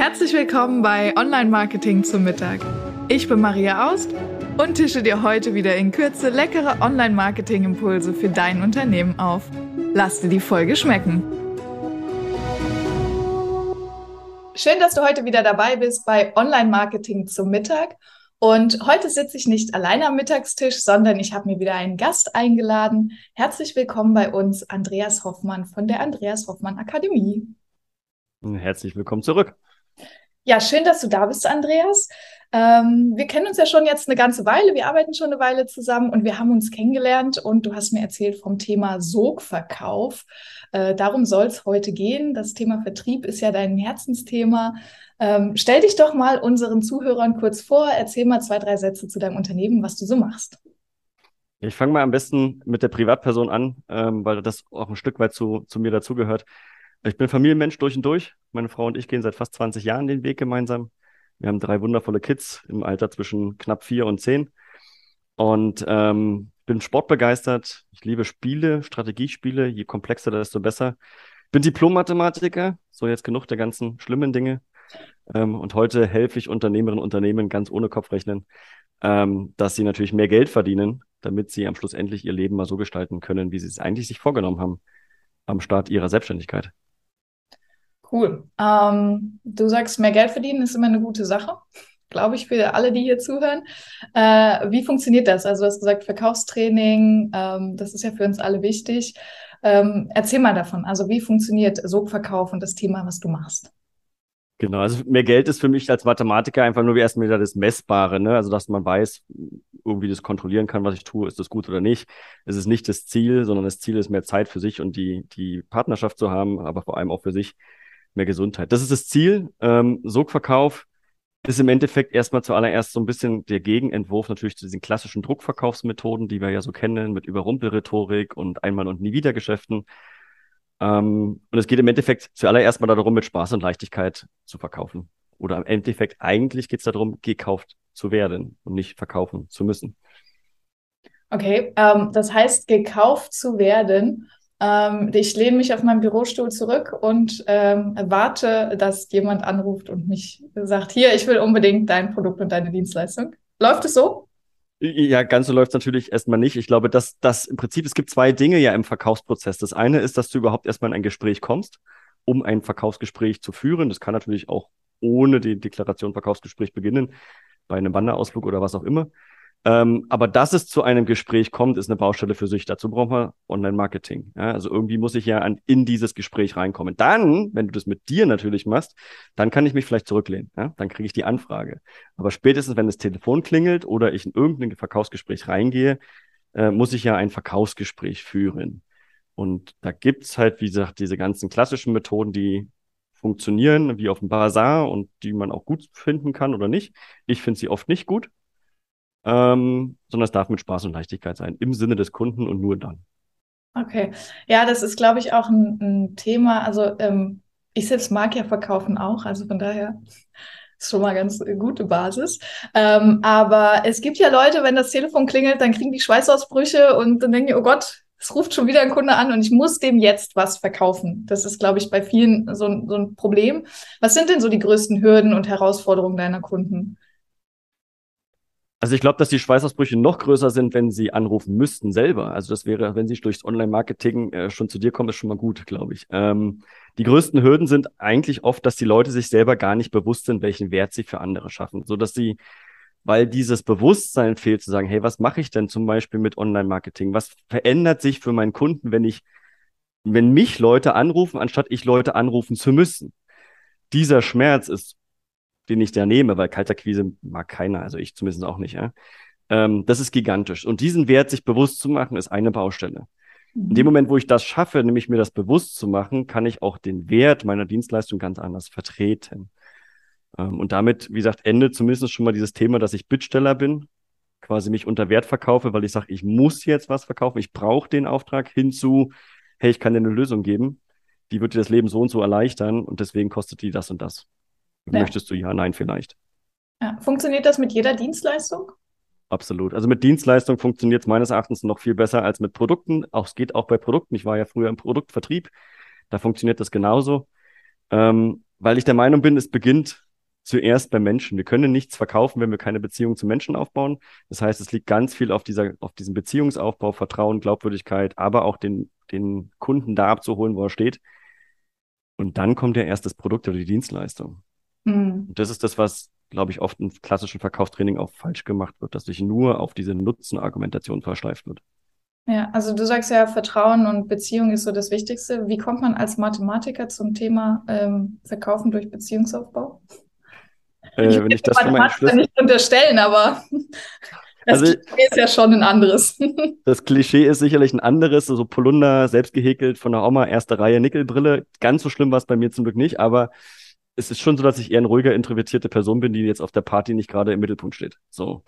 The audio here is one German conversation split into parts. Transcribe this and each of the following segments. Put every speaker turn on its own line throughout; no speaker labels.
Herzlich willkommen bei Online Marketing zum Mittag. Ich bin Maria Aust und tische dir heute wieder in Kürze leckere Online Marketing Impulse für dein Unternehmen auf. Lass dir die Folge schmecken. Schön, dass du heute wieder dabei bist bei Online Marketing zum Mittag. Und heute sitze ich nicht alleine am Mittagstisch, sondern ich habe mir wieder einen Gast eingeladen. Herzlich willkommen bei uns, Andreas Hoffmann von der Andreas Hoffmann Akademie.
Herzlich willkommen zurück.
Ja, schön, dass du da bist, Andreas. Ähm, wir kennen uns ja schon jetzt eine ganze Weile, wir arbeiten schon eine Weile zusammen und wir haben uns kennengelernt und du hast mir erzählt vom Thema Sogverkauf. Äh, darum soll es heute gehen. Das Thema Vertrieb ist ja dein Herzensthema. Ähm, stell dich doch mal unseren Zuhörern kurz vor, erzähl mal zwei, drei Sätze zu deinem Unternehmen, was du so machst.
Ich fange mal am besten mit der Privatperson an, ähm, weil das auch ein Stück weit zu, zu mir dazugehört. Ich bin Familienmensch durch und durch. Meine Frau und ich gehen seit fast 20 Jahren den Weg gemeinsam. Wir haben drei wundervolle Kids im Alter zwischen knapp vier und zehn. Und ähm, bin sportbegeistert. Ich liebe Spiele, Strategiespiele. Je komplexer, desto besser. Bin Diplom-Mathematiker. So jetzt genug der ganzen schlimmen Dinge. Ähm, und heute helfe ich Unternehmerinnen und Unternehmen ganz ohne Kopfrechnen, ähm, dass sie natürlich mehr Geld verdienen, damit sie am Schluss endlich ihr Leben mal so gestalten können, wie sie es eigentlich sich vorgenommen haben am Start ihrer Selbstständigkeit.
Cool. Ähm, du sagst, mehr Geld verdienen ist immer eine gute Sache, glaube ich, für alle, die hier zuhören. Äh, wie funktioniert das? Also, du hast gesagt, Verkaufstraining, ähm, das ist ja für uns alle wichtig. Ähm, erzähl mal davon. Also, wie funktioniert Sogverkauf und das Thema, was du machst?
Genau, also mehr Geld ist für mich als Mathematiker einfach nur wie erstmal wieder das Messbare, ne? Also dass man weiß, irgendwie das kontrollieren kann, was ich tue, ist das gut oder nicht. Es ist nicht das Ziel, sondern das Ziel ist mehr Zeit für sich und die, die Partnerschaft zu haben, aber vor allem auch für sich mehr Gesundheit. Das ist das Ziel. Ähm, Sogverkauf ist im Endeffekt erstmal zuallererst so ein bisschen der Gegenentwurf natürlich zu diesen klassischen Druckverkaufsmethoden, die wir ja so kennen, mit Überrumpelrhetorik und Einmal- und Nie-Wieder-Geschäften. Ähm, und es geht im Endeffekt zuallererst mal darum, mit Spaß und Leichtigkeit zu verkaufen. Oder im Endeffekt eigentlich geht es darum, gekauft zu werden und nicht verkaufen zu müssen.
Okay, ähm, das heißt, gekauft zu werden ähm, ich lehne mich auf meinen Bürostuhl zurück und ähm, warte, dass jemand anruft und mich sagt, hier, ich will unbedingt dein Produkt und deine Dienstleistung. Läuft es so?
Ja, ganz so läuft es natürlich erstmal nicht. Ich glaube, dass das im Prinzip, es gibt zwei Dinge ja im Verkaufsprozess. Das eine ist, dass du überhaupt erstmal in ein Gespräch kommst, um ein Verkaufsgespräch zu führen. Das kann natürlich auch ohne die Deklaration Verkaufsgespräch beginnen, bei einem Wanderausflug oder was auch immer. Ähm, aber dass es zu einem Gespräch kommt, ist eine Baustelle für sich. Dazu brauchen wir Online-Marketing. Ja? Also irgendwie muss ich ja an, in dieses Gespräch reinkommen. Dann, wenn du das mit dir natürlich machst, dann kann ich mich vielleicht zurücklehnen. Ja? Dann kriege ich die Anfrage. Aber spätestens, wenn das Telefon klingelt oder ich in irgendein Verkaufsgespräch reingehe, äh, muss ich ja ein Verkaufsgespräch führen. Und da gibt's halt, wie gesagt, diese ganzen klassischen Methoden, die funktionieren, wie auf dem Bazar und die man auch gut finden kann oder nicht. Ich finde sie oft nicht gut ähm, sondern es darf mit Spaß und Leichtigkeit sein, im Sinne des Kunden und nur dann.
Okay, ja, das ist, glaube ich, auch ein, ein Thema. Also ähm, ich selbst mag ja verkaufen auch, also von daher ist schon mal ganz gute Basis. Ähm, aber es gibt ja Leute, wenn das Telefon klingelt, dann kriegen die Schweißausbrüche und dann denken die, oh Gott, es ruft schon wieder ein Kunde an und ich muss dem jetzt was verkaufen. Das ist, glaube ich, bei vielen so, so ein Problem. Was sind denn so die größten Hürden und Herausforderungen deiner Kunden?
Also ich glaube, dass die Schweißausbrüche noch größer sind, wenn sie anrufen müssten selber. Also das wäre, wenn sie durchs Online-Marketing äh, schon zu dir kommen, ist schon mal gut, glaube ich. Ähm, die größten Hürden sind eigentlich oft, dass die Leute sich selber gar nicht bewusst sind, welchen Wert sie für andere schaffen, so dass sie, weil dieses Bewusstsein fehlt, zu sagen, hey, was mache ich denn zum Beispiel mit Online-Marketing? Was verändert sich für meinen Kunden, wenn ich, wenn mich Leute anrufen, anstatt ich Leute anrufen zu müssen? Dieser Schmerz ist den ich da nehme, weil Kalterquise mag keiner, also ich zumindest auch nicht. Ja? Ähm, das ist gigantisch. Und diesen Wert sich bewusst zu machen, ist eine Baustelle. In dem mhm. Moment, wo ich das schaffe, nämlich mir das bewusst zu machen, kann ich auch den Wert meiner Dienstleistung ganz anders vertreten. Ähm, und damit, wie gesagt, endet zumindest schon mal dieses Thema, dass ich Bittsteller bin, quasi mich unter Wert verkaufe, weil ich sage, ich muss jetzt was verkaufen, ich brauche den Auftrag hinzu, hey, ich kann dir eine Lösung geben, die wird dir das Leben so und so erleichtern und deswegen kostet die das und das. Ja. Möchtest du ja, nein, vielleicht.
Ja. Funktioniert das mit jeder Dienstleistung?
Absolut. Also mit Dienstleistung funktioniert es meines Erachtens noch viel besser als mit Produkten. Auch es geht auch bei Produkten. Ich war ja früher im Produktvertrieb. Da funktioniert das genauso. Ähm, weil ich der Meinung bin, es beginnt zuerst beim Menschen. Wir können nichts verkaufen, wenn wir keine Beziehung zum Menschen aufbauen. Das heißt, es liegt ganz viel auf dieser, auf diesem Beziehungsaufbau, Vertrauen, Glaubwürdigkeit, aber auch den, den Kunden da abzuholen, wo er steht. Und dann kommt ja erst das Produkt oder die Dienstleistung. Mhm. Und das ist das, was, glaube ich, oft im klassischen Verkaufstraining auch falsch gemacht wird, dass sich nur auf diese Nutzenargumentation versteift wird.
Ja, also du sagst ja, Vertrauen und Beziehung ist so das Wichtigste. Wie kommt man als Mathematiker zum Thema ähm, Verkaufen durch Beziehungsaufbau?
Äh, ich wenn ich das Schlüssel...
nicht unterstellen, aber das also, Klischee ist ja schon ein anderes.
das Klischee ist sicherlich ein anderes, so also Polunder, selbst gehäkelt von der Oma, erste Reihe Nickelbrille. Ganz so schlimm war es bei mir zum Glück nicht, aber es ist schon so, dass ich eher eine ruhiger, introvertierte Person bin, die jetzt auf der Party nicht gerade im Mittelpunkt steht. So.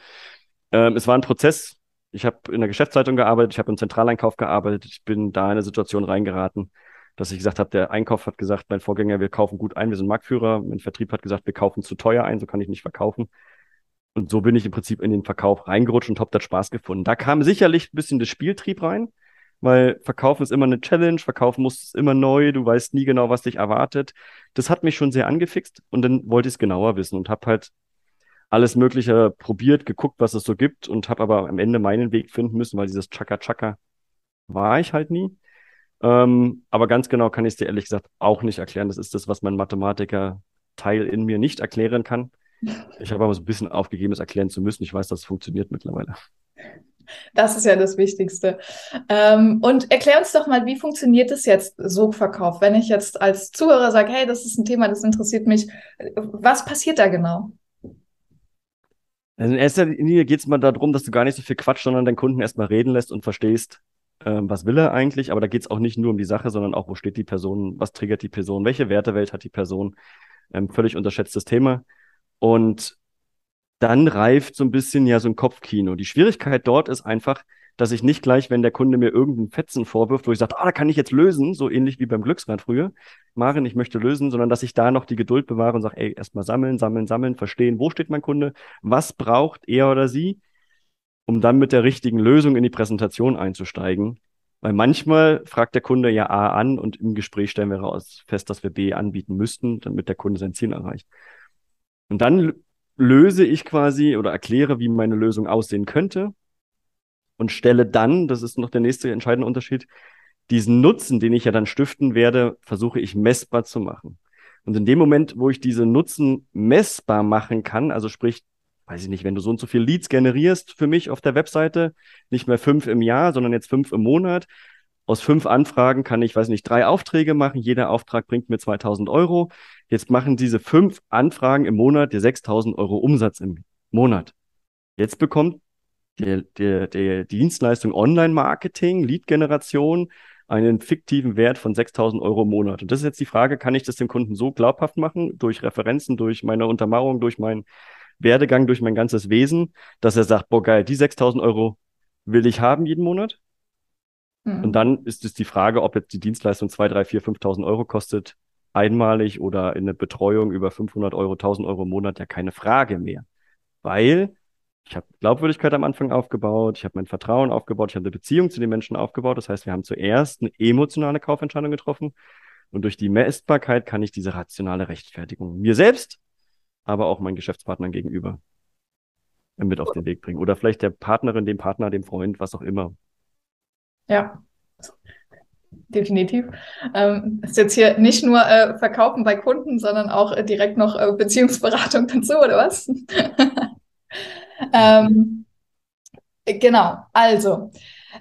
Ähm, es war ein Prozess. Ich habe in der Geschäftszeitung gearbeitet, ich habe im Zentraleinkauf gearbeitet, ich bin da in eine Situation reingeraten, dass ich gesagt habe, der Einkauf hat gesagt, mein Vorgänger, wir kaufen gut ein, wir sind Marktführer. Mein Vertrieb hat gesagt, wir kaufen zu teuer ein, so kann ich nicht verkaufen. Und so bin ich im Prinzip in den Verkauf reingerutscht und habe dort Spaß gefunden. Da kam sicherlich ein bisschen das Spieltrieb rein, weil Verkaufen ist immer eine Challenge, Verkaufen muss immer neu, du weißt nie genau, was dich erwartet. Das hat mich schon sehr angefixt und dann wollte ich es genauer wissen und habe halt alles Mögliche probiert, geguckt, was es so gibt und habe aber am Ende meinen Weg finden müssen, weil dieses Chaka-Chaka war ich halt nie. Ähm, aber ganz genau kann ich es dir ehrlich gesagt auch nicht erklären. Das ist das, was mein Mathematiker-Teil in mir nicht erklären kann. Ich habe aber so ein bisschen aufgegeben, es erklären zu müssen. Ich weiß, dass es funktioniert mittlerweile.
Das ist ja das Wichtigste. Ähm, und erklär uns doch mal, wie funktioniert es jetzt, Sogverkauf? Wenn ich jetzt als Zuhörer sage, hey, das ist ein Thema, das interessiert mich, was passiert da genau?
Also in erster Linie geht es mal darum, dass du gar nicht so viel Quatsch, sondern deinen Kunden erstmal reden lässt und verstehst, ähm, was will er eigentlich. Aber da geht es auch nicht nur um die Sache, sondern auch, wo steht die Person, was triggert die Person, welche Wertewelt hat die Person. Ähm, völlig unterschätztes Thema. Und dann reift so ein bisschen ja so ein Kopfkino. Die Schwierigkeit dort ist einfach, dass ich nicht gleich, wenn der Kunde mir irgendeinen Fetzen vorwirft, wo ich sage, ah, da kann ich jetzt lösen, so ähnlich wie beim Glücksrad früher, Maren, ich möchte lösen, sondern dass ich da noch die Geduld bewahre und sage, ey, erstmal sammeln, sammeln, sammeln, verstehen, wo steht mein Kunde, was braucht er oder sie, um dann mit der richtigen Lösung in die Präsentation einzusteigen. Weil manchmal fragt der Kunde ja A an und im Gespräch stellen wir raus fest, dass wir B anbieten müssten, damit der Kunde sein Ziel erreicht. Und dann löse ich quasi oder erkläre, wie meine Lösung aussehen könnte und stelle dann, das ist noch der nächste entscheidende Unterschied, diesen Nutzen, den ich ja dann stiften werde, versuche ich messbar zu machen. Und in dem Moment, wo ich diese Nutzen messbar machen kann, also sprich, weiß ich nicht, wenn du so und so viel Leads generierst für mich auf der Webseite, nicht mehr fünf im Jahr, sondern jetzt fünf im Monat, aus fünf Anfragen kann ich, weiß nicht, drei Aufträge machen. Jeder Auftrag bringt mir 2000 Euro. Jetzt machen diese fünf Anfragen im Monat dir 6000 Euro Umsatz im Monat. Jetzt bekommt der, der, der Dienstleistung Online-Marketing, Lead-Generation einen fiktiven Wert von 6000 Euro im Monat. Und das ist jetzt die Frage, kann ich das dem Kunden so glaubhaft machen, durch Referenzen, durch meine Untermauerung, durch meinen Werdegang, durch mein ganzes Wesen, dass er sagt, boah geil, die 6000 Euro will ich haben jeden Monat Mhm. Und dann ist es die Frage, ob jetzt die Dienstleistung 2, 3, 4, 5.000 Euro kostet, einmalig oder in eine Betreuung über 500 Euro, 1.000 Euro im Monat ja keine Frage mehr. Weil ich habe Glaubwürdigkeit am Anfang aufgebaut, ich habe mein Vertrauen aufgebaut, ich habe eine Beziehung zu den Menschen aufgebaut. Das heißt, wir haben zuerst eine emotionale Kaufentscheidung getroffen und durch die Messbarkeit kann ich diese rationale Rechtfertigung mir selbst, aber auch meinen Geschäftspartnern gegenüber mit auf den Weg bringen. Oder vielleicht der Partnerin, dem Partner, dem Freund, was auch immer.
Ja, definitiv. Ähm, ist jetzt hier nicht nur äh, Verkaufen bei Kunden, sondern auch äh, direkt noch äh, Beziehungsberatung dazu, oder was? ähm, genau, also.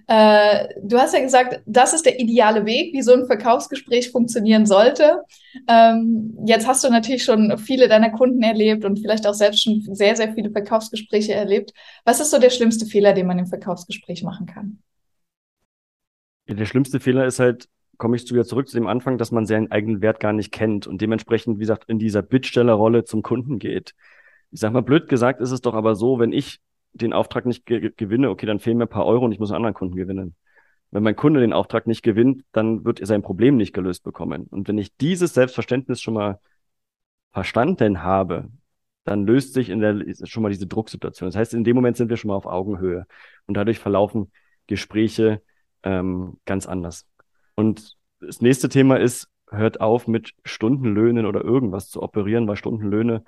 Äh, du hast ja gesagt, das ist der ideale Weg, wie so ein Verkaufsgespräch funktionieren sollte. Ähm, jetzt hast du natürlich schon viele deiner Kunden erlebt und vielleicht auch selbst schon sehr, sehr viele Verkaufsgespräche erlebt. Was ist so der schlimmste Fehler, den man im Verkaufsgespräch machen kann?
Ja, der schlimmste Fehler ist halt, komme ich zu wieder zurück zu dem Anfang, dass man seinen eigenen Wert gar nicht kennt und dementsprechend, wie gesagt, in dieser Bittstellerrolle zum Kunden geht. Ich sag mal, blöd gesagt ist es doch aber so, wenn ich den Auftrag nicht ge gewinne, okay, dann fehlen mir ein paar Euro und ich muss einen anderen Kunden gewinnen. Wenn mein Kunde den Auftrag nicht gewinnt, dann wird er sein Problem nicht gelöst bekommen. Und wenn ich dieses Selbstverständnis schon mal verstanden habe, dann löst sich in der schon mal diese Drucksituation. Das heißt, in dem Moment sind wir schon mal auf Augenhöhe und dadurch verlaufen Gespräche ähm, ganz anders. Und das nächste Thema ist, hört auf mit Stundenlöhnen oder irgendwas zu operieren, weil Stundenlöhne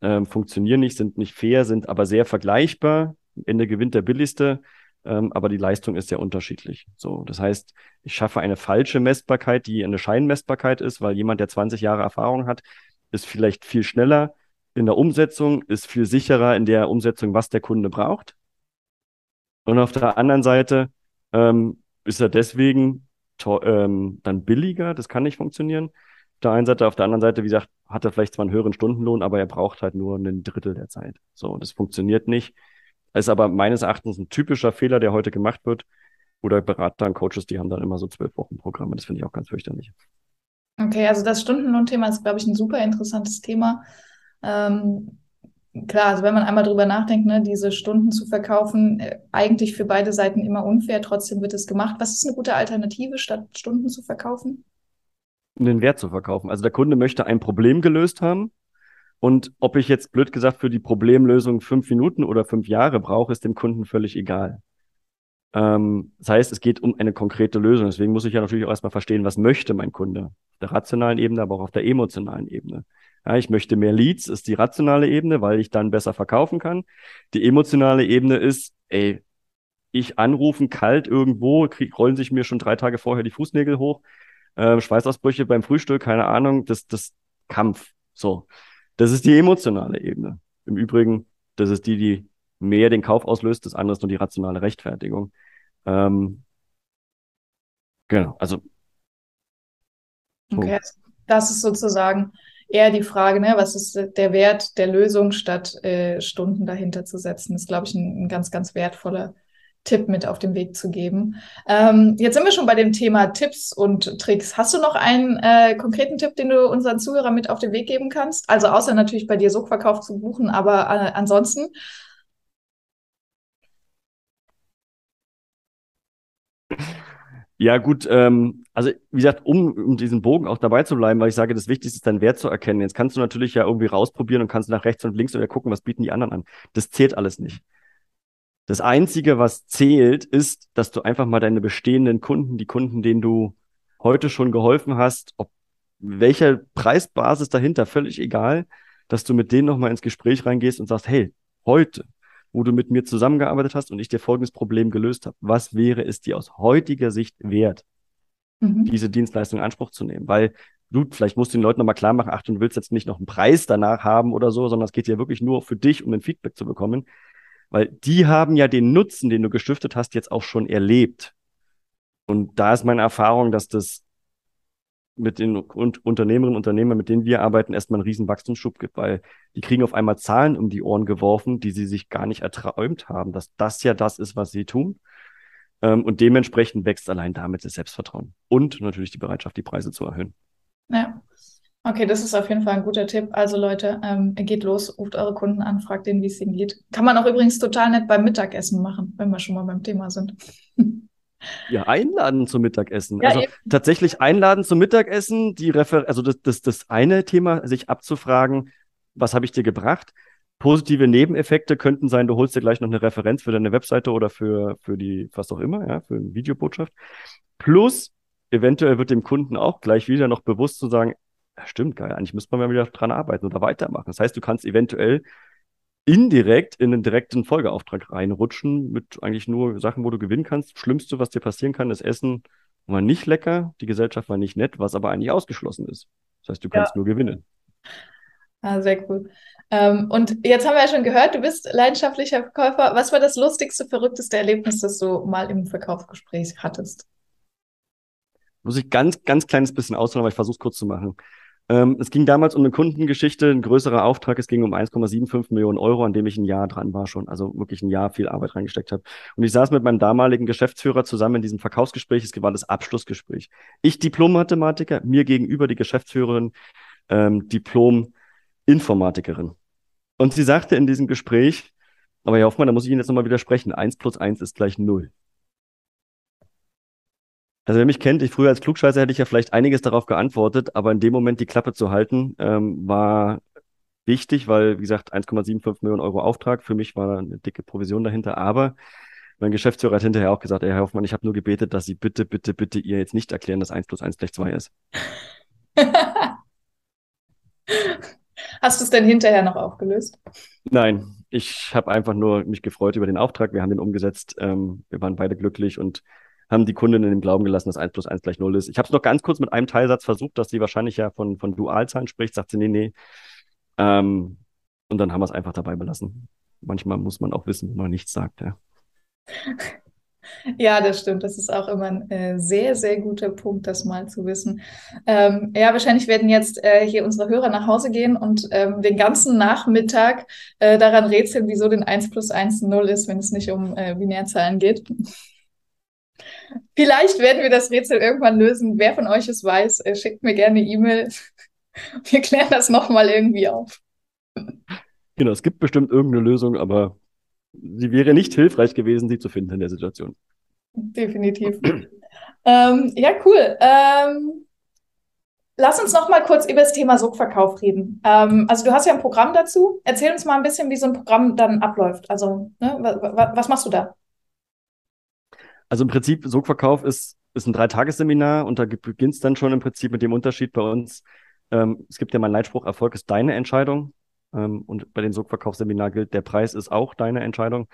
ähm, funktionieren nicht, sind nicht fair, sind aber sehr vergleichbar. Am Ende gewinnt der billigste, ähm, aber die Leistung ist sehr unterschiedlich. So, das heißt, ich schaffe eine falsche Messbarkeit, die eine Scheinmessbarkeit ist, weil jemand, der 20 Jahre Erfahrung hat, ist vielleicht viel schneller in der Umsetzung, ist viel sicherer in der Umsetzung, was der Kunde braucht. Und auf der anderen Seite ähm, ist er deswegen ähm, dann billiger, das kann nicht funktionieren. Auf der einen Seite, auf der anderen Seite, wie gesagt, hat er vielleicht zwar einen höheren Stundenlohn, aber er braucht halt nur ein Drittel der Zeit. So, das funktioniert nicht. Ist aber meines Erachtens ein typischer Fehler, der heute gemacht wird. Oder Berater und Coaches, die haben dann immer so zwölf Wochen Programme. Das finde ich auch ganz fürchterlich.
Okay, also das Stundenlohnthema ist, glaube ich, ein super interessantes Thema. Ähm, klar, also wenn man einmal drüber nachdenkt, ne, diese Stunden zu verkaufen, äh, eigentlich für beide Seiten immer unfair, trotzdem wird es gemacht. Was ist eine gute Alternative, statt Stunden zu verkaufen?
Den Wert zu verkaufen. Also der Kunde möchte ein Problem gelöst haben. Und ob ich jetzt blöd gesagt für die Problemlösung fünf Minuten oder fünf Jahre brauche, ist dem Kunden völlig egal. Ähm, das heißt, es geht um eine konkrete Lösung. Deswegen muss ich ja natürlich auch erstmal verstehen, was möchte mein Kunde. Auf der rationalen Ebene, aber auch auf der emotionalen Ebene. Ja, ich möchte mehr Leads, ist die rationale Ebene, weil ich dann besser verkaufen kann. Die emotionale Ebene ist, ey, ich anrufen kalt irgendwo, krieg, rollen sich mir schon drei Tage vorher die Fußnägel hoch, äh, Schweißausbrüche beim Frühstück, keine Ahnung, das, das Kampf. So. Das ist die emotionale Ebene. Im Übrigen, das ist die, die mehr den Kauf auslöst, das andere ist nur die rationale Rechtfertigung. Ähm, genau, also.
So. Okay, das ist sozusagen eher die Frage, ne, was ist der Wert der Lösung, statt äh, Stunden dahinter zu setzen. Das ist, glaube ich, ein, ein, ganz, ganz wertvoller Tipp mit auf den Weg zu geben. Ähm, jetzt sind wir schon bei dem Thema Tipps und Tricks. Hast du noch einen äh, konkreten Tipp, den du unseren Zuhörern mit auf den Weg geben kannst? Also außer natürlich bei dir Sogverkauf zu buchen, aber äh, ansonsten?
Ja, gut, ähm, also wie gesagt, um, um diesen Bogen auch dabei zu bleiben, weil ich sage, das Wichtigste ist dein Wert zu erkennen. Jetzt kannst du natürlich ja irgendwie rausprobieren und kannst nach rechts und links oder gucken, was bieten die anderen an. Das zählt alles nicht. Das Einzige, was zählt, ist, dass du einfach mal deine bestehenden Kunden, die Kunden, denen du heute schon geholfen hast, ob welcher Preisbasis dahinter, völlig egal, dass du mit denen nochmal ins Gespräch reingehst und sagst, hey, heute, wo du mit mir zusammengearbeitet hast und ich dir folgendes Problem gelöst habe. Was wäre es dir aus heutiger Sicht wert, mhm. diese Dienstleistung in Anspruch zu nehmen? Weil du, vielleicht musst du den Leuten nochmal klar machen, ach, du willst jetzt nicht noch einen Preis danach haben oder so, sondern es geht ja wirklich nur für dich, um ein Feedback zu bekommen. Weil die haben ja den Nutzen, den du gestiftet hast, jetzt auch schon erlebt. Und da ist meine Erfahrung, dass das mit den Unternehmerinnen und Unternehmern, mit denen wir arbeiten, erstmal einen riesen Wachstumsschub gibt, weil die kriegen auf einmal Zahlen um die Ohren geworfen, die sie sich gar nicht erträumt haben, dass das ja das ist, was sie tun. Ähm, und dementsprechend wächst allein damit das Selbstvertrauen und natürlich die Bereitschaft, die Preise zu erhöhen.
Ja. Okay, das ist auf jeden Fall ein guter Tipp. Also Leute, ähm, geht los, ruft eure Kunden an, fragt denen, wie es ihnen geht. Kann man auch übrigens total nett beim Mittagessen machen, wenn wir schon mal beim Thema sind.
Ja, einladen zum Mittagessen. Ja, also eben. tatsächlich einladen zum Mittagessen, die Refer also das, das, das eine Thema, sich abzufragen, was habe ich dir gebracht? Positive Nebeneffekte könnten sein, du holst dir gleich noch eine Referenz für deine Webseite oder für, für die, was auch immer, ja, für eine Videobotschaft. Plus, eventuell wird dem Kunden auch gleich wieder noch bewusst zu sagen, ja, stimmt, geil, eigentlich müsste man mal wieder dran arbeiten oder weitermachen. Das heißt, du kannst eventuell indirekt in einen direkten Folgeauftrag reinrutschen mit eigentlich nur Sachen, wo du gewinnen kannst. Schlimmste, was dir passieren kann, ist Essen war nicht lecker, die Gesellschaft war nicht nett, was aber eigentlich ausgeschlossen ist. Das heißt, du kannst ja. nur gewinnen.
Ah, sehr cool. Ähm, und jetzt haben wir ja schon gehört, du bist leidenschaftlicher Verkäufer. Was war das lustigste, verrückteste Erlebnis, das du mal im Verkaufsgespräch hattest?
Muss ich ganz, ganz kleines bisschen ausholen, aber ich versuche es kurz zu machen. Ähm, es ging damals um eine Kundengeschichte, ein größerer Auftrag. Es ging um 1,75 Millionen Euro, an dem ich ein Jahr dran war schon, also wirklich ein Jahr viel Arbeit reingesteckt habe. Und ich saß mit meinem damaligen Geschäftsführer zusammen in diesem Verkaufsgespräch. Es war das Abschlussgespräch. Ich Diplom-Mathematiker, mir gegenüber die Geschäftsführerin, ähm, Diplom-Informatikerin. Und sie sagte in diesem Gespräch, aber Herr Hoffmann, da muss ich Ihnen jetzt nochmal widersprechen, eins plus eins ist gleich null. Also wer mich kennt, ich früher als Klugscheißer hätte ich ja vielleicht einiges darauf geantwortet, aber in dem Moment die Klappe zu halten, ähm, war wichtig, weil, wie gesagt, 1,75 Millionen Euro Auftrag, für mich war eine dicke Provision dahinter, aber mein Geschäftsführer hat hinterher auch gesagt, ey, Herr Hoffmann, ich habe nur gebetet, dass Sie bitte, bitte, bitte ihr jetzt nicht erklären, dass 1 plus 1 gleich 2 ist.
Hast du es denn hinterher noch aufgelöst?
Nein, ich habe einfach nur mich gefreut über den Auftrag. Wir haben den umgesetzt. Ähm, wir waren beide glücklich und haben die Kundin in dem Glauben gelassen, dass 1 plus 1 gleich 0 ist. Ich habe es noch ganz kurz mit einem Teilsatz versucht, dass sie wahrscheinlich ja von, von Dualzahlen spricht. Sagt sie, nee, nee. Ähm, und dann haben wir es einfach dabei belassen. Manchmal muss man auch wissen, wenn man nichts sagt. Ja.
Ja, das stimmt. Das ist auch immer ein äh, sehr, sehr guter Punkt, das mal zu wissen. Ähm, ja, wahrscheinlich werden jetzt äh, hier unsere Hörer nach Hause gehen und ähm, den ganzen Nachmittag äh, daran rätseln, wieso denn 1 plus 1 0 ist, wenn es nicht um äh, Binärzahlen geht. Vielleicht werden wir das Rätsel irgendwann lösen. Wer von euch es weiß, äh, schickt mir gerne E-Mail. Wir klären das nochmal irgendwie auf.
Genau, es gibt bestimmt irgendeine Lösung, aber sie wäre nicht hilfreich gewesen, sie zu finden in der Situation.
Definitiv. ähm, ja, cool. Ähm, lass uns noch mal kurz über das Thema Sogverkauf reden. Ähm, also du hast ja ein Programm dazu. Erzähl uns mal ein bisschen, wie so ein Programm dann abläuft. Also ne, was machst du da?
Also im Prinzip, Sogverkauf ist, ist ein Dreitagesseminar und da beginnt es dann schon im Prinzip mit dem Unterschied bei uns. Ähm, es gibt ja meinen Leitspruch, Erfolg ist deine Entscheidung. Ähm, und bei dem Sogverkaufsseminar gilt, der Preis ist auch deine Entscheidung,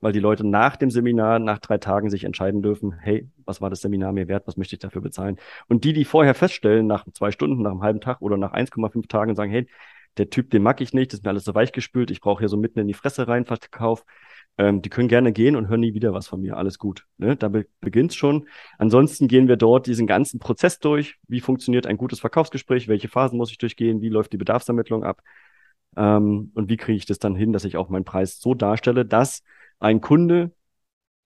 weil die Leute nach dem Seminar, nach drei Tagen sich entscheiden dürfen, hey, was war das Seminar mir wert, was möchte ich dafür bezahlen? Und die, die vorher feststellen, nach zwei Stunden, nach einem halben Tag oder nach 1,5 Tagen sagen, hey, der Typ, den mag ich nicht, das ist mir alles so weichgespült, ich brauche hier so mitten in die Fresse rein Verkauf, ähm, die können gerne gehen und hören nie wieder was von mir. Alles gut. Ne? Da be beginnt's schon. Ansonsten gehen wir dort diesen ganzen Prozess durch. Wie funktioniert ein gutes Verkaufsgespräch? Welche Phasen muss ich durchgehen? Wie läuft die Bedarfsermittlung ab? Ähm, und wie kriege ich das dann hin, dass ich auch meinen Preis so darstelle, dass ein Kunde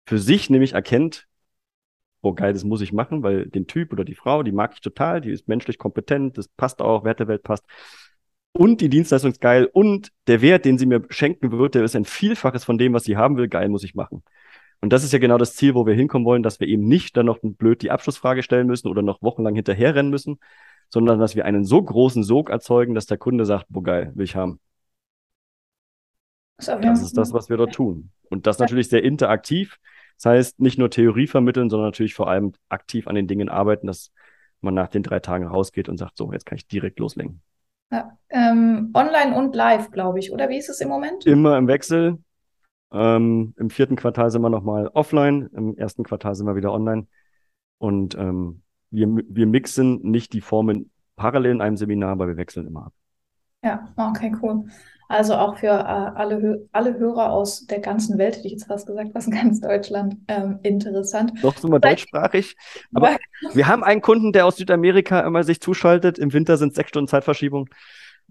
für sich nämlich erkennt, oh geil, das muss ich machen, weil den Typ oder die Frau, die mag ich total, die ist menschlich kompetent, das passt auch, Wert der Welt passt und die Dienstleistung ist geil und der Wert, den sie mir schenken wird, der ist ein Vielfaches von dem, was sie haben will, geil muss ich machen. Und das ist ja genau das Ziel, wo wir hinkommen wollen, dass wir eben nicht dann noch blöd die Abschlussfrage stellen müssen oder noch wochenlang hinterherrennen müssen, sondern dass wir einen so großen Sog erzeugen, dass der Kunde sagt, boah geil, will ich haben. Das ist das, was wir dort tun. Und das natürlich sehr interaktiv. Das heißt, nicht nur Theorie vermitteln, sondern natürlich vor allem aktiv an den Dingen arbeiten, dass man nach den drei Tagen rausgeht und sagt, so, jetzt kann ich direkt loslegen.
Ja, ähm, online und live, glaube ich, oder wie ist es im Moment?
Immer im Wechsel. Ähm, Im vierten Quartal sind wir nochmal offline, im ersten Quartal sind wir wieder online. Und ähm, wir, wir mixen nicht die Formen parallel in einem Seminar, aber wir wechseln immer ab.
Ja, okay, cool. Also auch für äh, alle, alle Hörer aus der ganzen Welt, hätte ich jetzt fast gesagt, was in ganz Deutschland ähm, interessant.
Doch sind wir deutschsprachig. Aber wir haben einen Kunden, der aus Südamerika immer sich zuschaltet. Im Winter sind sechs Stunden Zeitverschiebung.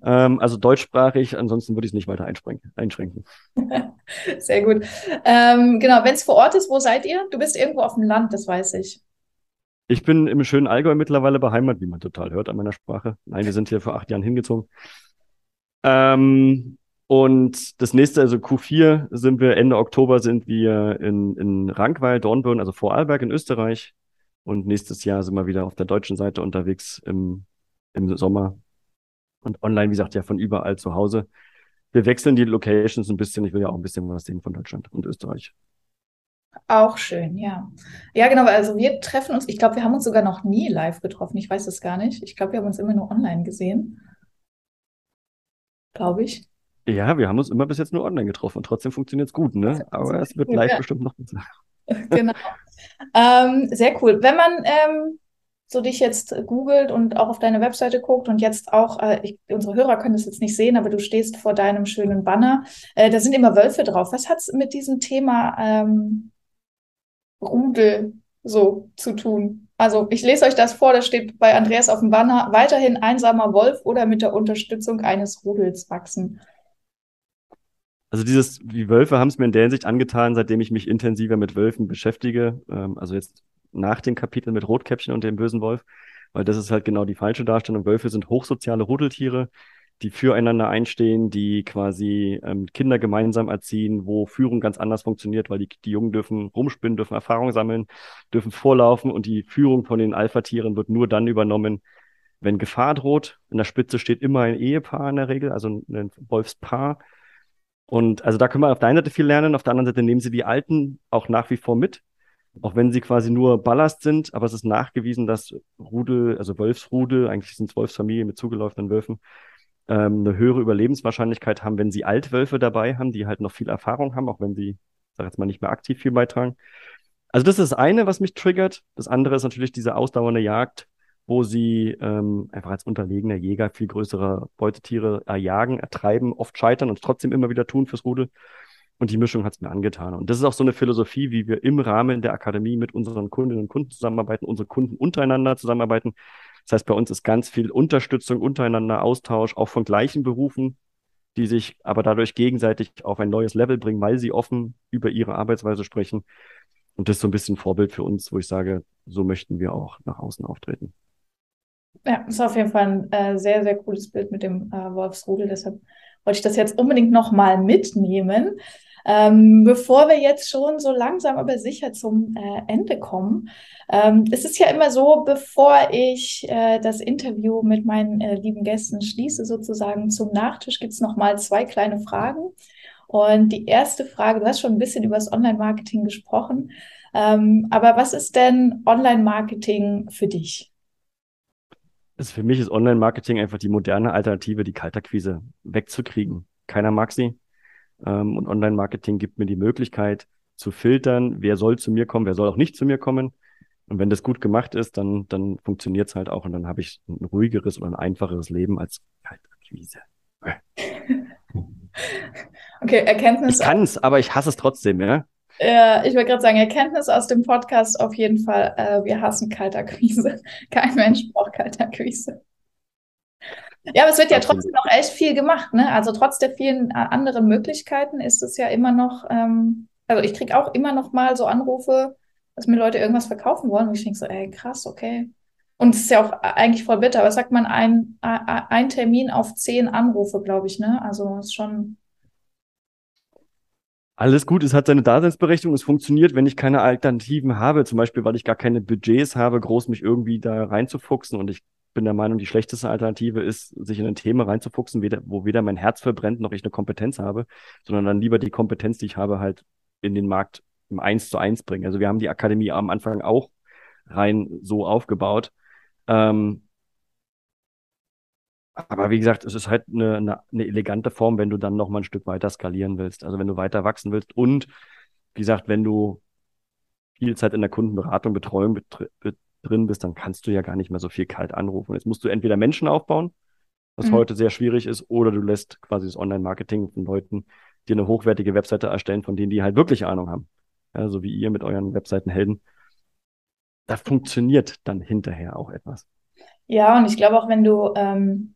Ähm, also deutschsprachig, ansonsten würde ich es nicht weiter einschränken.
Sehr gut. Ähm, genau, wenn es vor Ort ist, wo seid ihr? Du bist irgendwo auf dem Land, das weiß ich.
Ich bin im schönen Allgäu mittlerweile beheimatet, wie man total hört an meiner Sprache. Nein, wir sind hier vor acht Jahren hingezogen. Ähm, und das nächste, also Q4, sind wir Ende Oktober sind wir in, in Rankweil, Dornbirn, also Vorarlberg in Österreich. Und nächstes Jahr sind wir wieder auf der deutschen Seite unterwegs im, im Sommer. Und online, wie gesagt, ja von überall zu Hause. Wir wechseln die Locations ein bisschen. Ich will ja auch ein bisschen was sehen von Deutschland und Österreich.
Auch schön, ja. Ja, genau. Also wir treffen uns, ich glaube, wir haben uns sogar noch nie live getroffen. Ich weiß es gar nicht. Ich glaube, wir haben uns immer nur online gesehen glaube ich.
Ja, wir haben uns immer bis jetzt nur online getroffen und trotzdem funktioniert es gut, ne? Aber es wird live ja. bestimmt noch besser.
Genau. ähm, sehr cool. Wenn man ähm, so dich jetzt googelt und auch auf deine Webseite guckt und jetzt auch, äh, ich, unsere Hörer können das jetzt nicht sehen, aber du stehst vor deinem schönen Banner, äh, da sind immer Wölfe drauf. Was hat es mit diesem Thema ähm, Rudel so zu tun? Also ich lese euch das vor, das steht bei Andreas auf dem Banner, weiterhin einsamer Wolf oder mit der Unterstützung eines Rudels wachsen.
Also dieses, wie Wölfe haben es mir in der Hinsicht angetan, seitdem ich mich intensiver mit Wölfen beschäftige. Ähm, also jetzt nach dem Kapitel mit Rotkäppchen und dem bösen Wolf, weil das ist halt genau die falsche Darstellung. Wölfe sind hochsoziale Rudeltiere, die füreinander einstehen, die quasi ähm, Kinder gemeinsam erziehen, wo Führung ganz anders funktioniert, weil die, die Jungen dürfen rumspinnen, dürfen Erfahrung sammeln, dürfen vorlaufen und die Führung von den Alpha-Tieren wird nur dann übernommen, wenn Gefahr droht. In der Spitze steht immer ein Ehepaar in der Regel, also ein Wolfspaar. Und also da können wir auf der einen Seite viel lernen, auf der anderen Seite nehmen sie die Alten auch nach wie vor mit. auch wenn sie quasi nur Ballast sind, aber es ist nachgewiesen, dass Rudel, also Wolfsrudel, eigentlich sind es Wolfsfamilien mit zugelaufenen Wölfen, ähm, eine höhere Überlebenswahrscheinlichkeit haben, wenn sie Altwölfe dabei haben, die halt noch viel Erfahrung haben, auch wenn sie, sag jetzt mal, nicht mehr aktiv viel beitragen. Also das ist das eine, was mich triggert. Das andere ist natürlich diese ausdauernde Jagd, wo sie ähm, einfach als unterlegener Jäger viel größere Beutetiere erjagen, ertreiben, oft scheitern und trotzdem immer wieder tun fürs Rudel. Und die Mischung hat es mir angetan. Und das ist auch so eine Philosophie, wie wir im Rahmen der Akademie mit unseren Kundinnen und Kunden zusammenarbeiten, unsere Kunden untereinander zusammenarbeiten. Das heißt, bei uns ist ganz viel Unterstützung untereinander, Austausch, auch von gleichen Berufen, die sich aber dadurch gegenseitig auf ein neues Level bringen, weil sie offen über ihre Arbeitsweise sprechen. Und das ist so ein bisschen Vorbild für uns, wo ich sage, so möchten wir auch nach außen auftreten.
Ja, ist auf jeden Fall ein äh, sehr, sehr cooles Bild mit dem äh, Wolfsrudel. Deshalb wollte ich das jetzt unbedingt nochmal mitnehmen. Ähm, bevor wir jetzt schon so langsam aber sicher zum äh, Ende kommen, ähm, es ist ja immer so, bevor ich äh, das Interview mit meinen äh, lieben Gästen schließe, sozusagen zum Nachtisch, gibt es nochmal zwei kleine Fragen. Und die erste Frage, du hast schon ein bisschen über das Online-Marketing gesprochen, ähm, aber was ist denn Online-Marketing für dich?
Also für mich ist Online-Marketing einfach die moderne Alternative, die Kaltakquise wegzukriegen. Keiner mag sie. Ähm, und Online-Marketing gibt mir die Möglichkeit zu filtern, wer soll zu mir kommen, wer soll auch nicht zu mir kommen. Und wenn das gut gemacht ist, dann, dann funktioniert es halt auch und dann habe ich ein ruhigeres oder ein einfacheres Leben als Kaltakquise.
Okay, Erkenntnis.
Ich kann es, aber ich hasse es trotzdem, ja.
Ja, ich wollte gerade sagen, Erkenntnis aus dem Podcast auf jeden Fall, äh, wir hassen Kaltakquise. Kein Mensch braucht Kaltakquise. Ja, aber es wird ja trotzdem noch echt viel gemacht, ne? Also trotz der vielen äh, anderen Möglichkeiten ist es ja immer noch, ähm, also ich kriege auch immer noch mal so Anrufe, dass mir Leute irgendwas verkaufen wollen und ich denke so, ey, krass, okay. Und es ist ja auch äh, eigentlich voll bitter, was sagt man, ein, ein Termin auf zehn Anrufe, glaube ich, ne? Also ist schon.
Alles gut, es hat seine Daseinsberechtigung, es funktioniert, wenn ich keine Alternativen habe, zum Beispiel, weil ich gar keine Budgets habe, groß mich irgendwie da reinzufuchsen und ich bin der Meinung, die schlechteste Alternative ist, sich in ein Thema reinzufuchsen, wo weder mein Herz verbrennt, noch ich eine Kompetenz habe, sondern dann lieber die Kompetenz, die ich habe, halt in den Markt im Eins zu eins bringen. Also wir haben die Akademie am Anfang auch rein so aufgebaut. Ähm, aber wie gesagt, es ist halt eine, eine, eine elegante Form, wenn du dann noch mal ein Stück weiter skalieren willst. Also wenn du weiter wachsen willst und wie gesagt, wenn du viel Zeit in der Kundenberatung, Betreuung bet bet drin bist, dann kannst du ja gar nicht mehr so viel kalt anrufen. Jetzt musst du entweder Menschen aufbauen, was mhm. heute sehr schwierig ist, oder du lässt quasi das Online-Marketing von Leuten dir eine hochwertige Webseite erstellen, von denen die halt wirklich Ahnung haben. Ja, so wie ihr mit euren Webseitenhelden. Da funktioniert dann hinterher auch etwas.
Ja, und ich glaube auch, wenn du ähm,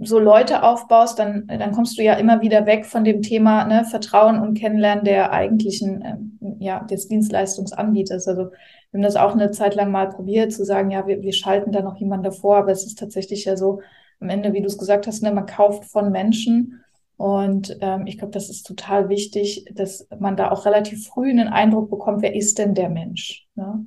so Leute aufbaust, dann, dann kommst du ja immer wieder weg von dem Thema ne, Vertrauen und Kennenlernen der eigentlichen, ähm, ja, des Dienstleistungsanbieters. Also wir haben das auch eine Zeit lang mal probiert, zu sagen, ja, wir, wir schalten da noch jemanden davor, aber es ist tatsächlich ja so, am Ende, wie du es gesagt hast, ne, man kauft von Menschen. Und ähm, ich glaube, das ist total wichtig, dass man da auch relativ früh einen Eindruck bekommt, wer ist denn der Mensch? Ne?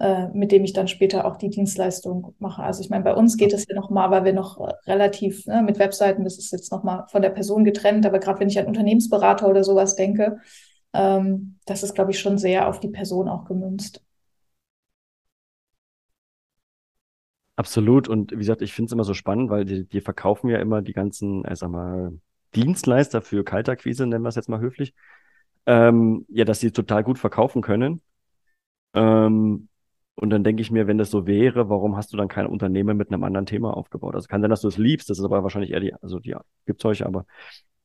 Äh, mit dem ich dann später auch die Dienstleistung mache. Also ich meine, bei uns geht es ja nochmal, weil wir noch relativ ne, mit Webseiten, das ist jetzt nochmal von der Person getrennt, aber gerade wenn ich an Unternehmensberater oder sowas denke, ähm, das ist, glaube ich, schon sehr auf die Person auch gemünzt.
Absolut. Und wie gesagt, ich finde es immer so spannend, weil die, die verkaufen ja immer die ganzen, äh, sag mal, Dienstleister für Kaltakquise, nennen wir es jetzt mal höflich, ähm, ja, dass sie total gut verkaufen können. Ähm, und dann denke ich mir, wenn das so wäre, warum hast du dann kein Unternehmen mit einem anderen Thema aufgebaut? Also kann sein, dass du es liebst, das ist aber wahrscheinlich eher die, also die gibt solche, aber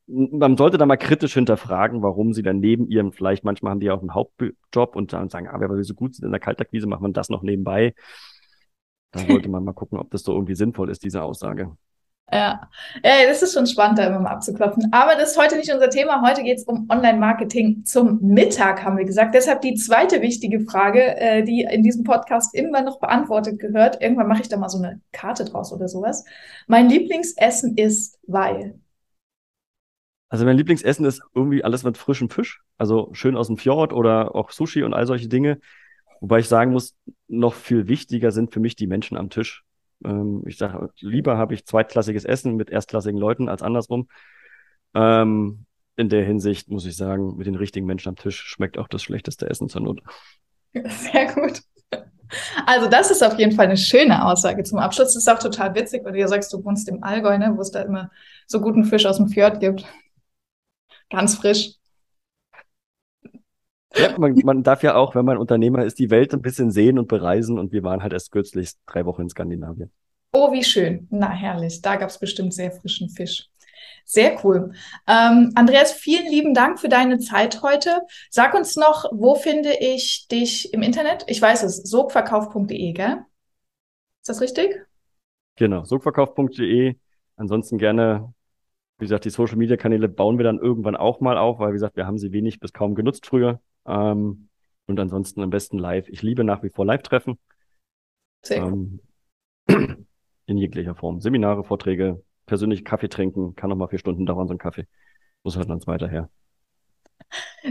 man sollte da mal kritisch hinterfragen, warum sie dann neben ihrem, vielleicht manchmal haben die ja auch einen Hauptjob und dann sagen, ah, weil wir so gut sind in der Kaltakquise, machen wir das noch nebenbei. Da sollte man mal gucken, ob das so irgendwie sinnvoll ist, diese Aussage.
Ja. ja, das ist schon spannend, da immer mal abzuklopfen. Aber das ist heute nicht unser Thema. Heute geht es um Online-Marketing zum Mittag, haben wir gesagt. Deshalb die zweite wichtige Frage, äh, die in diesem Podcast immer noch beantwortet gehört. Irgendwann mache ich da mal so eine Karte draus oder sowas. Mein Lieblingsessen ist, weil.
Also mein Lieblingsessen ist irgendwie alles mit frischem Fisch. Also schön aus dem Fjord oder auch Sushi und all solche Dinge. Wobei ich sagen muss, noch viel wichtiger sind für mich die Menschen am Tisch. Ähm, ich sage, lieber habe ich zweitklassiges Essen mit erstklassigen Leuten als andersrum. Ähm, in der Hinsicht muss ich sagen, mit den richtigen Menschen am Tisch schmeckt auch das schlechteste Essen zur Not.
Sehr gut. Also das ist auf jeden Fall eine schöne Aussage zum Abschluss. Das ist auch total witzig, weil du ja sagst, du wohnst im Allgäu, ne, wo es da immer so guten Fisch aus dem Fjord gibt. Ganz frisch.
Ja, man, man, darf ja auch, wenn man Unternehmer ist, die Welt ein bisschen sehen und bereisen. Und wir waren halt erst kürzlich drei Wochen in Skandinavien.
Oh, wie schön. Na, herrlich. Da gab es bestimmt sehr frischen Fisch. Sehr cool. Ähm, Andreas, vielen lieben Dank für deine Zeit heute. Sag uns noch, wo finde ich dich im Internet? Ich weiß es, sogverkauf.de, gell? Ist das richtig?
Genau, sogverkauf.de. Ansonsten gerne, wie gesagt, die Social Media Kanäle bauen wir dann irgendwann auch mal auf, weil, wie gesagt, wir haben sie wenig bis kaum genutzt früher. Ähm, und ansonsten am besten live. Ich liebe nach wie vor Live-Treffen. Sehr ähm, cool. In jeglicher Form. Seminare, Vorträge, persönlich Kaffee trinken, kann noch mal vier Stunden dauern, so ein Kaffee. Muss halt dann weiter her.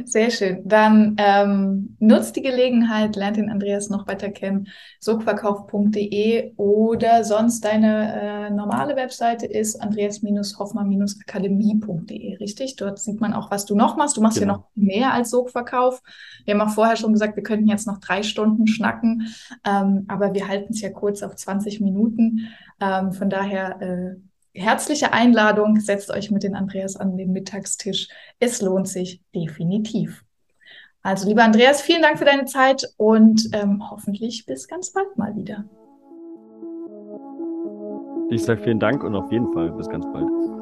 Sehr schön. Dann ähm, nutzt die Gelegenheit, lernt den Andreas noch weiter kennen. Sogverkauf.de oder sonst deine äh, normale Webseite ist andreas-hoffmann-akademie.de, richtig? Dort sieht man auch, was du noch machst. Du machst genau. ja noch mehr als Sogverkauf. Wir haben auch vorher schon gesagt, wir könnten jetzt noch drei Stunden schnacken, ähm, aber wir halten es ja kurz auf 20 Minuten. Ähm, von daher äh, herzliche Einladung, setzt euch mit den Andreas an den Mittagstisch. Es lohnt sich definitiv. Also, lieber Andreas, vielen Dank für deine Zeit und ähm, hoffentlich bis ganz bald mal wieder.
Ich sage vielen Dank und auf jeden Fall bis ganz bald.